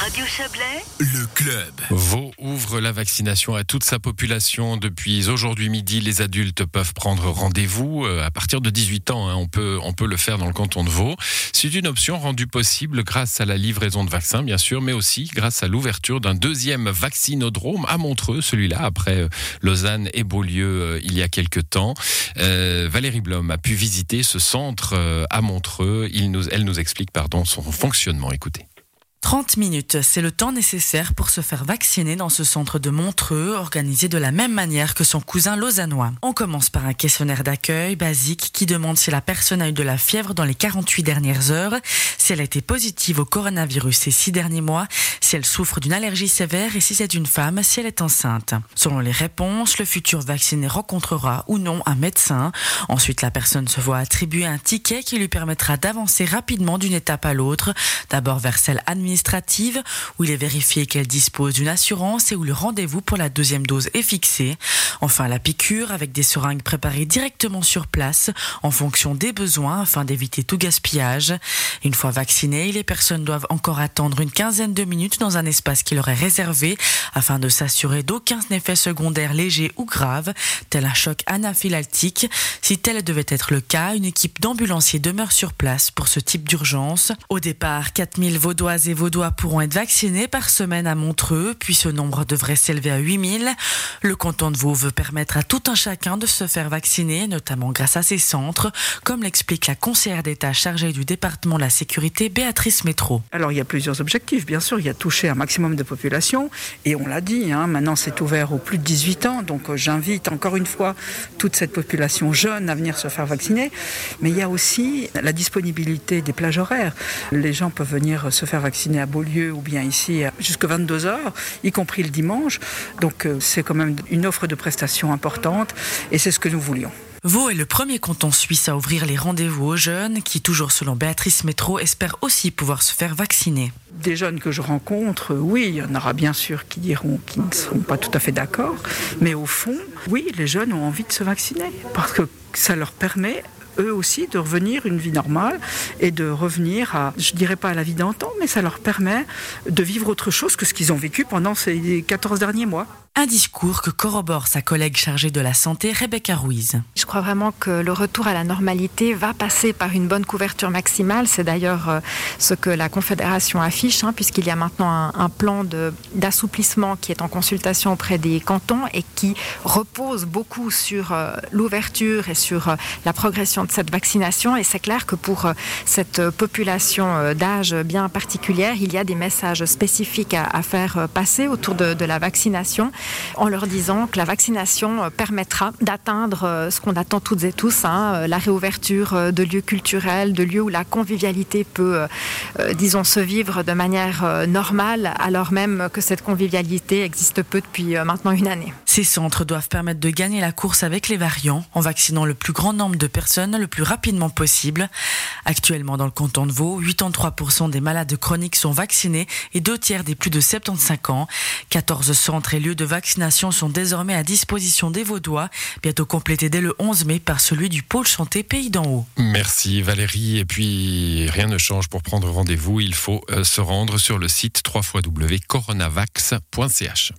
Radio Chablais, Le club. Vaud ouvre la vaccination à toute sa population. Depuis aujourd'hui midi, les adultes peuvent prendre rendez-vous euh, à partir de 18 ans. hein. On peut, on peut le faire dans le canton de Vaud. C'est une option rendue possible grâce à la livraison de vaccins, bien sûr, mais aussi grâce à l'ouverture d'un deuxième vaccinodrome à Montreux, celui-là après euh, Lausanne et Beaulieu euh, il y a quelques temps. Euh, Valérie Blom a pu visiter ce centre euh, à Montreux. Il nous, elle nous explique pardon, son fonctionnement. Écoutez. 30 minutes, c'est le temps nécessaire pour se faire vacciner dans ce centre de Montreux, organisé de la même manière que son cousin lausannois. On commence par un questionnaire d'accueil basique qui demande si la personne a eu de la fièvre dans les 48 dernières heures, si elle a été positive au coronavirus ces six derniers mois, si elle souffre d'une allergie sévère et si c'est une femme, si elle est enceinte. Selon les réponses, le futur vacciné rencontrera ou non un médecin. Ensuite, la personne se voit attribuer un ticket qui lui permettra d'avancer rapidement d'une étape à l'autre, d'abord vers celle administrative où il est vérifié qu'elle dispose d'une assurance et où le rendez-vous pour la deuxième dose est fixé. Enfin, la piqûre avec des seringues préparées directement sur place en fonction des besoins afin d'éviter tout gaspillage. Une fois vaccinées, les personnes doivent encore attendre une quinzaine de minutes dans un espace qui leur est réservé afin de s'assurer d'aucun effet secondaire léger ou grave, tel un choc anaphylactique. Si tel devait être le cas, une équipe d'ambulanciers demeure sur place pour ce type d'urgence. Au départ, 4000 Vaudoises et Vaudois pourront être vaccinés par semaine à Montreux, puis ce nombre devrait s'élever à 8000. Le canton de Vaud veut permettre à tout un chacun de se faire vacciner, notamment grâce à ces centres, comme l'explique la conseillère d'État chargée du département de la sécurité, Béatrice Métro. Alors il y a plusieurs objectifs, bien sûr, il y a toucher un maximum de population, et on l'a dit, hein, maintenant c'est ouvert aux plus de 18 ans, donc euh, j'invite encore une fois toute cette population jeune à venir se faire vacciner, mais il y a aussi la disponibilité des plages horaires. Les gens peuvent venir se faire vacciner à Beaulieu ou bien ici jusqu'à 22 heures, y compris le dimanche, donc euh, c'est quand même une offre de prestations importante, et c'est ce que nous voulions. Vaud est le premier canton suisse à ouvrir les rendez-vous aux jeunes qui, toujours selon Béatrice Métro, espèrent aussi pouvoir se faire vacciner. Des jeunes que je rencontre, oui, il y en aura bien sûr qui diront qu'ils ne seront pas tout à fait d'accord, mais au fond, oui, les jeunes ont envie de se vacciner parce que ça leur permet eux aussi de revenir une vie normale et de revenir à, je dirais pas à la vie d'antan, mais ça leur permet de vivre autre chose que ce qu'ils ont vécu pendant ces 14 derniers mois. Un discours que corrobore sa collègue chargée de la santé, Rebecca Ruiz. Je crois vraiment que le retour à la normalité va passer par une bonne couverture maximale. C'est d'ailleurs euh, ce que la Confédération affiche, hein, puisqu'il y a maintenant un, plan d'assouplissement qui est en consultation auprès des cantons et qui repose beaucoup sur euh, l'ouverture et sur euh, la progression de cette vaccination. Et c'est clair que pour cette population d'âge bien particulière, il y a des messages spécifiques à, faire passer autour de la vaccination en leur disant que la vaccination euh, permettra d'atteindre euh, ce qu'on attend toutes et tous, hein, euh, la réouverture de lieux culturels, de lieux où la convivialité peut, disons, se vivre de manière normale, alors même que cette convivialité existe peu depuis maintenant une année. Ces centres doivent permettre de gagner la course avec les variants en vaccinant le plus grand nombre de personnes le plus rapidement possible. Actuellement, dans le canton de Vaud, 83% des malades chroniques sont vaccinés et deux tiers des plus de 75 ans. 14 centres et lieux de vaccination sont désormais à disposition des Vaudois, bientôt complétés dès le 11 mai par celui du pôle santé Pays d'en Haut. Merci Valérie. Et puis, rien ne change pour prendre rendez-vous. Il faut euh, se rendre sur le site www.coronavax.ch.